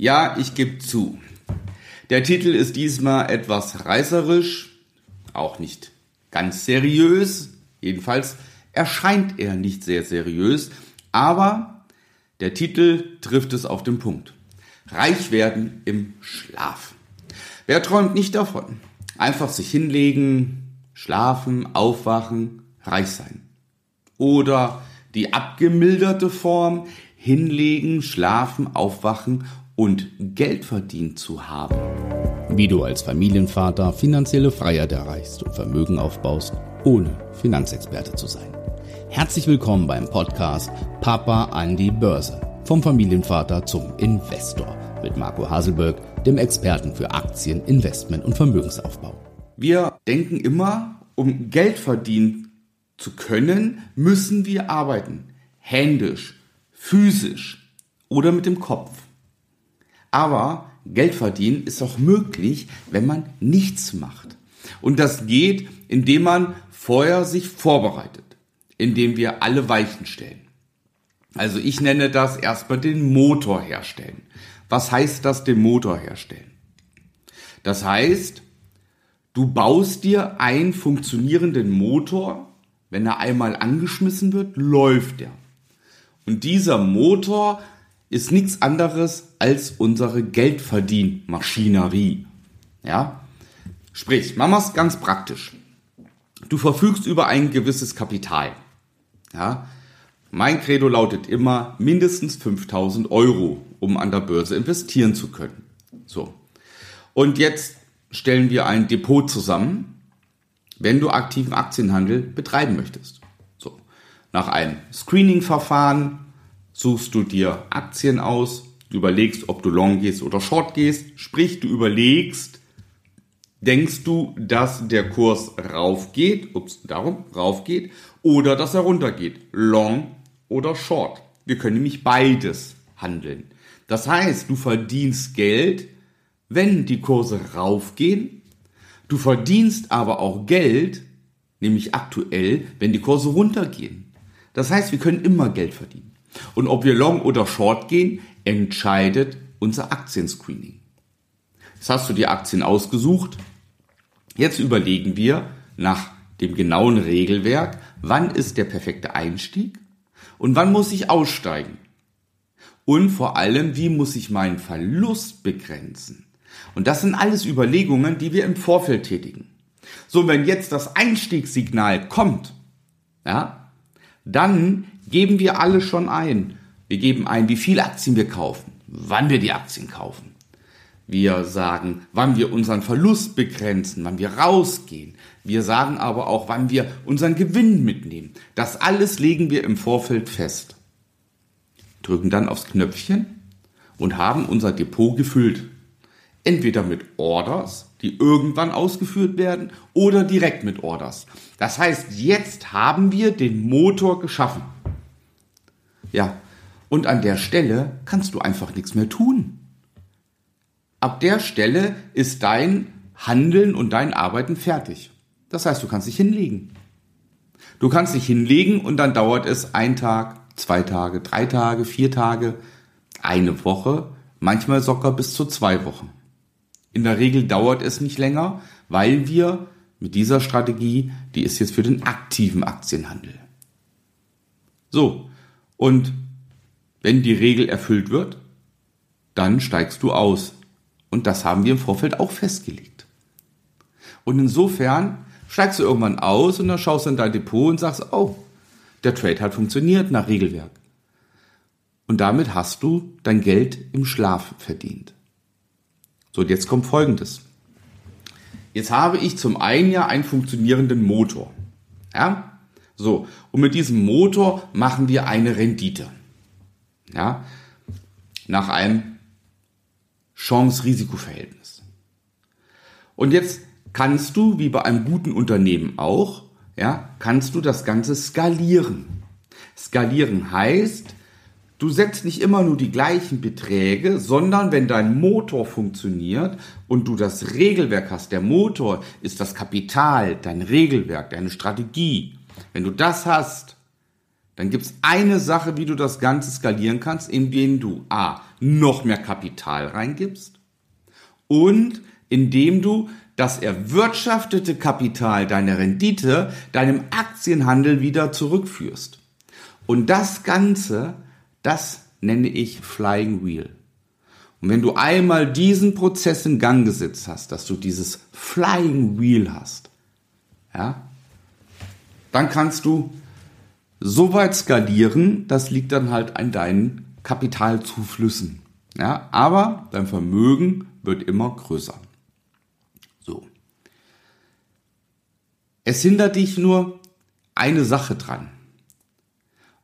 Ja, ich gebe zu. Der Titel ist diesmal etwas reißerisch, auch nicht ganz seriös. Jedenfalls erscheint er nicht sehr seriös, aber der Titel trifft es auf den Punkt. Reich werden im Schlaf. Wer träumt nicht davon? Einfach sich hinlegen, schlafen, aufwachen, reich sein. Oder die abgemilderte Form, hinlegen, schlafen, aufwachen und Geld verdient zu haben. Wie du als Familienvater finanzielle Freiheit erreichst und Vermögen aufbaust, ohne Finanzexperte zu sein. Herzlich willkommen beim Podcast Papa an die Börse. Vom Familienvater zum Investor mit Marco Haselberg, dem Experten für Aktien, Investment und Vermögensaufbau. Wir denken immer, um Geld verdienen zu können, müssen wir arbeiten. Händisch, physisch oder mit dem Kopf. Aber Geld verdienen ist auch möglich, wenn man nichts macht. Und das geht, indem man vorher sich vorbereitet, indem wir alle Weichen stellen. Also ich nenne das erstmal den Motor herstellen. Was heißt das, den Motor herstellen? Das heißt, du baust dir einen funktionierenden Motor, wenn er einmal angeschmissen wird, läuft er. Und dieser Motor ist nichts anderes als unsere Geldverdienmaschinerie. Ja? Sprich, machen wir es ganz praktisch. Du verfügst über ein gewisses Kapital. Ja? Mein Credo lautet immer mindestens 5000 Euro, um an der Börse investieren zu können. So. Und jetzt stellen wir ein Depot zusammen, wenn du aktiven Aktienhandel betreiben möchtest. So. Nach einem Screening-Verfahren suchst du dir Aktien aus, du überlegst, ob du long gehst oder short gehst, sprich, du überlegst, denkst du, dass der Kurs raufgeht, ups, darum, raufgeht, oder dass er runtergeht, long oder short. Wir können nämlich beides handeln. Das heißt, du verdienst Geld, wenn die Kurse raufgehen, du verdienst aber auch Geld, nämlich aktuell, wenn die Kurse runtergehen. Das heißt, wir können immer Geld verdienen. Und ob wir long oder short gehen, entscheidet unser Aktienscreening. Jetzt hast du die Aktien ausgesucht. Jetzt überlegen wir nach dem genauen Regelwerk, wann ist der perfekte Einstieg und wann muss ich aussteigen. Und vor allem, wie muss ich meinen Verlust begrenzen. Und das sind alles Überlegungen, die wir im Vorfeld tätigen. So, wenn jetzt das Einstiegssignal kommt, ja, dann geben wir alle schon ein. Wir geben ein, wie viele Aktien wir kaufen, wann wir die Aktien kaufen. Wir sagen, wann wir unseren Verlust begrenzen, wann wir rausgehen. Wir sagen aber auch, wann wir unseren Gewinn mitnehmen. Das alles legen wir im Vorfeld fest. Drücken dann aufs Knöpfchen und haben unser Depot gefüllt. Entweder mit Orders, die irgendwann ausgeführt werden, oder direkt mit Orders. Das heißt, jetzt haben wir den Motor geschaffen. Ja, und an der Stelle kannst du einfach nichts mehr tun. Ab der Stelle ist dein Handeln und dein Arbeiten fertig. Das heißt, du kannst dich hinlegen. Du kannst dich hinlegen und dann dauert es ein Tag, zwei Tage, drei Tage, vier Tage, eine Woche, manchmal sogar bis zu zwei Wochen. In der Regel dauert es nicht länger, weil wir mit dieser Strategie, die ist jetzt für den aktiven Aktienhandel. So, und wenn die Regel erfüllt wird, dann steigst du aus. Und das haben wir im Vorfeld auch festgelegt. Und insofern steigst du irgendwann aus und dann schaust du in dein Depot und sagst, oh, der Trade hat funktioniert nach Regelwerk. Und damit hast du dein Geld im Schlaf verdient. So, und jetzt kommt Folgendes. Jetzt habe ich zum einen ja einen funktionierenden Motor. Ja? So, und mit diesem Motor machen wir eine Rendite. Ja, nach einem Chance-Risiko-Verhältnis. Und jetzt kannst du, wie bei einem guten Unternehmen auch, ja, kannst du das Ganze skalieren. Skalieren heißt, du setzt nicht immer nur die gleichen Beträge, sondern wenn dein Motor funktioniert und du das Regelwerk hast, der Motor ist das Kapital, dein Regelwerk, deine Strategie, wenn du das hast, dann gibt es eine Sache, wie du das Ganze skalieren kannst, indem du A, noch mehr Kapital reingibst und indem du das erwirtschaftete Kapital, deine Rendite, deinem Aktienhandel wieder zurückführst. Und das Ganze, das nenne ich Flying Wheel. Und wenn du einmal diesen Prozess in Gang gesetzt hast, dass du dieses Flying Wheel hast, ja, dann kannst du so weit skalieren, das liegt dann halt an deinen Kapitalzuflüssen. Ja, aber dein Vermögen wird immer größer. So. Es hindert dich nur eine Sache dran.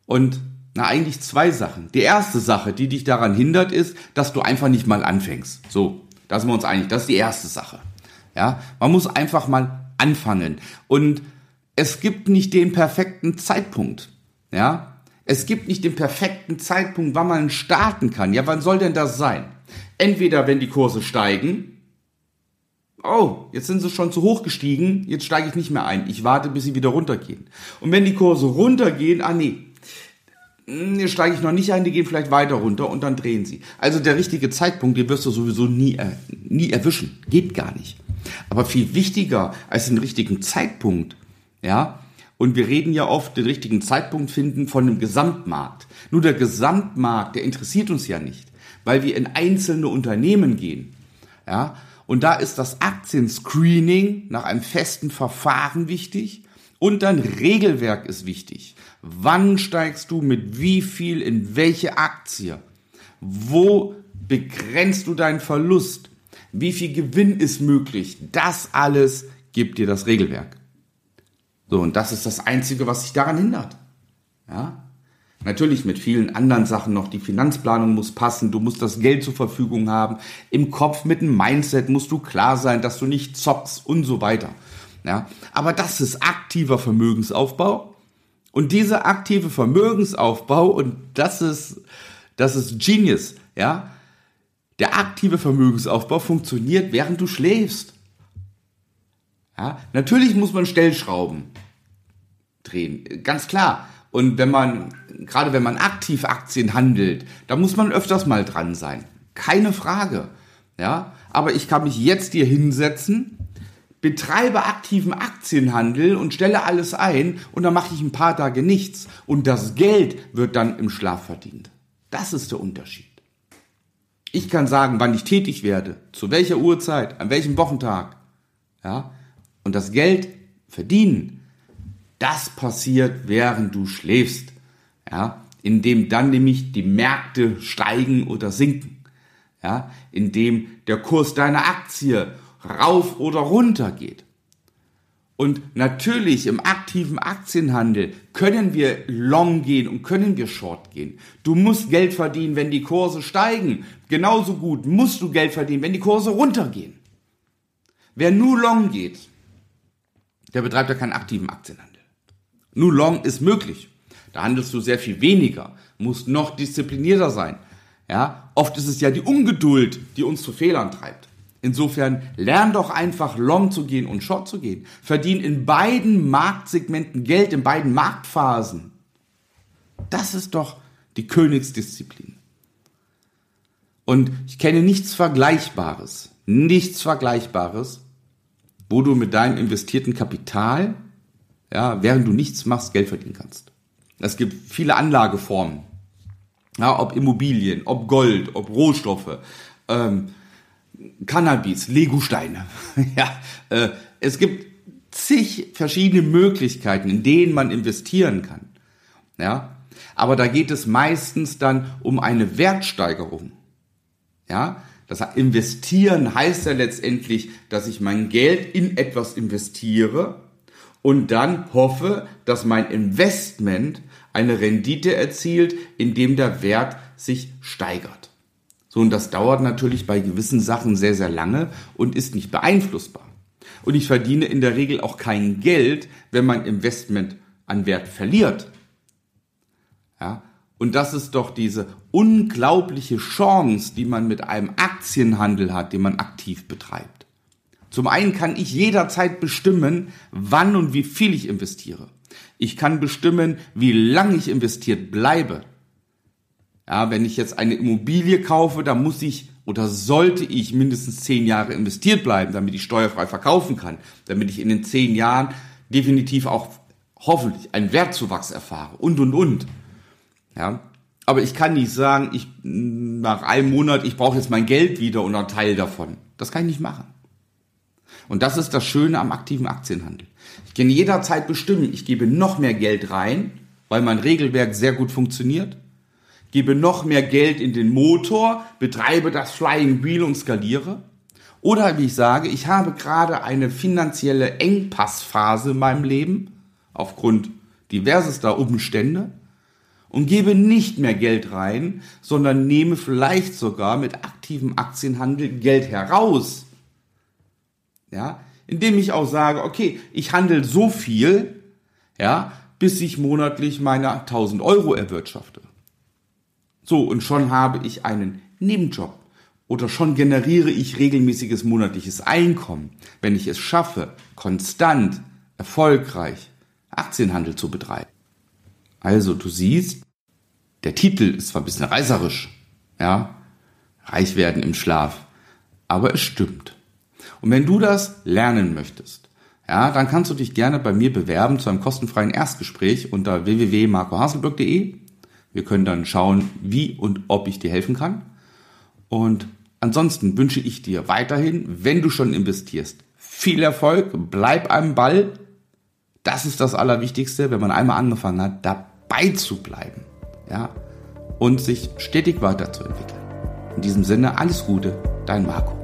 Und na, eigentlich zwei Sachen. Die erste Sache, die dich daran hindert, ist, dass du einfach nicht mal anfängst. So, da sind wir uns einig. Das ist die erste Sache. Ja, man muss einfach mal anfangen. Und es gibt nicht den perfekten Zeitpunkt. Ja, es gibt nicht den perfekten Zeitpunkt, wann man starten kann. Ja, wann soll denn das sein? Entweder wenn die Kurse steigen. Oh, jetzt sind sie schon zu hoch gestiegen, jetzt steige ich nicht mehr ein. Ich warte, bis sie wieder runtergehen. Und wenn die Kurse runtergehen, ah nee, hm, jetzt steige ich noch nicht ein, die gehen vielleicht weiter runter und dann drehen sie. Also der richtige Zeitpunkt, den wirst du sowieso nie, äh, nie erwischen. Geht gar nicht. Aber viel wichtiger als den richtigen Zeitpunkt, ja, und wir reden ja oft, den richtigen Zeitpunkt finden von dem Gesamtmarkt. Nur der Gesamtmarkt, der interessiert uns ja nicht, weil wir in einzelne Unternehmen gehen. Ja, und da ist das Aktienscreening nach einem festen Verfahren wichtig und dein Regelwerk ist wichtig. Wann steigst du mit wie viel in welche Aktie? Wo begrenzt du deinen Verlust? Wie viel Gewinn ist möglich? Das alles gibt dir das Regelwerk. So, und das ist das Einzige, was dich daran hindert. Ja? Natürlich mit vielen anderen Sachen noch. Die Finanzplanung muss passen. Du musst das Geld zur Verfügung haben. Im Kopf mit dem Mindset musst du klar sein, dass du nicht zockst und so weiter. Ja? Aber das ist aktiver Vermögensaufbau. Und dieser aktive Vermögensaufbau, und das ist, das ist Genius, ja. Der aktive Vermögensaufbau funktioniert, während du schläfst. Ja, natürlich muss man Stellschrauben drehen, ganz klar. Und wenn man, gerade wenn man aktiv Aktien handelt, da muss man öfters mal dran sein. Keine Frage. Ja, aber ich kann mich jetzt hier hinsetzen, betreibe aktiven Aktienhandel und stelle alles ein und dann mache ich ein paar Tage nichts und das Geld wird dann im Schlaf verdient. Das ist der Unterschied. Ich kann sagen, wann ich tätig werde, zu welcher Uhrzeit, an welchem Wochentag. Ja, und das Geld verdienen, das passiert, während du schläfst. Ja, indem dann nämlich die Märkte steigen oder sinken. Ja, indem der Kurs deiner Aktie rauf oder runter geht. Und natürlich im aktiven Aktienhandel können wir long gehen und können wir short gehen. Du musst Geld verdienen, wenn die Kurse steigen. Genauso gut musst du Geld verdienen, wenn die Kurse runtergehen. Wer nur long geht, der betreibt ja keinen aktiven Aktienhandel. Nur Long ist möglich. Da handelst du sehr viel weniger, musst noch disziplinierter sein. Ja, oft ist es ja die Ungeduld, die uns zu Fehlern treibt. Insofern lern doch einfach Long zu gehen und Short zu gehen. Verdien in beiden Marktsegmenten Geld, in beiden Marktphasen. Das ist doch die Königsdisziplin. Und ich kenne nichts Vergleichbares, nichts Vergleichbares wo du mit deinem investierten Kapital, ja, während du nichts machst, Geld verdienen kannst. Es gibt viele Anlageformen, ja, ob Immobilien, ob Gold, ob Rohstoffe, ähm, Cannabis, Legosteine. ja, äh, es gibt zig verschiedene Möglichkeiten, in denen man investieren kann. Ja, aber da geht es meistens dann um eine Wertsteigerung. Ja, das investieren heißt ja letztendlich, dass ich mein Geld in etwas investiere und dann hoffe, dass mein Investment eine Rendite erzielt, indem der Wert sich steigert. So, und das dauert natürlich bei gewissen Sachen sehr, sehr lange und ist nicht beeinflussbar. Und ich verdiene in der Regel auch kein Geld, wenn mein Investment an Wert verliert. Ja, und das ist doch diese unglaubliche Chance, die man mit einem Aktienhandel hat, den man aktiv betreibt. Zum einen kann ich jederzeit bestimmen, wann und wie viel ich investiere. Ich kann bestimmen, wie lange ich investiert bleibe. Ja, wenn ich jetzt eine Immobilie kaufe, dann muss ich oder sollte ich mindestens zehn Jahre investiert bleiben, damit ich steuerfrei verkaufen kann, damit ich in den zehn Jahren definitiv auch hoffentlich einen Wertzuwachs erfahre und und und. Ja, aber ich kann nicht sagen, ich nach einem Monat, ich brauche jetzt mein Geld wieder und einen Teil davon. Das kann ich nicht machen. Und das ist das Schöne am aktiven Aktienhandel. Ich kann jederzeit bestimmen, ich gebe noch mehr Geld rein, weil mein Regelwerk sehr gut funktioniert, gebe noch mehr Geld in den Motor, betreibe das Flying Wheel und skaliere. Oder wie ich sage, ich habe gerade eine finanzielle Engpassphase in meinem Leben aufgrund diversester Umstände und gebe nicht mehr Geld rein, sondern nehme vielleicht sogar mit aktivem Aktienhandel Geld heraus. Ja, indem ich auch sage, okay, ich handle so viel, ja, bis ich monatlich meine 1000 Euro erwirtschafte. So, und schon habe ich einen Nebenjob oder schon generiere ich regelmäßiges monatliches Einkommen, wenn ich es schaffe, konstant, erfolgreich Aktienhandel zu betreiben. Also, du siehst, der Titel ist zwar ein bisschen reißerisch, ja, reich werden im Schlaf, aber es stimmt. Und wenn du das lernen möchtest, ja, dann kannst du dich gerne bei mir bewerben zu einem kostenfreien Erstgespräch unter www.marcohaselberg.de. Wir können dann schauen, wie und ob ich dir helfen kann. Und ansonsten wünsche ich dir weiterhin, wenn du schon investierst, viel Erfolg, bleib am Ball. Das ist das Allerwichtigste, wenn man einmal angefangen hat, dabei zu bleiben ja, und sich stetig weiterzuentwickeln. In diesem Sinne alles Gute, dein Marco.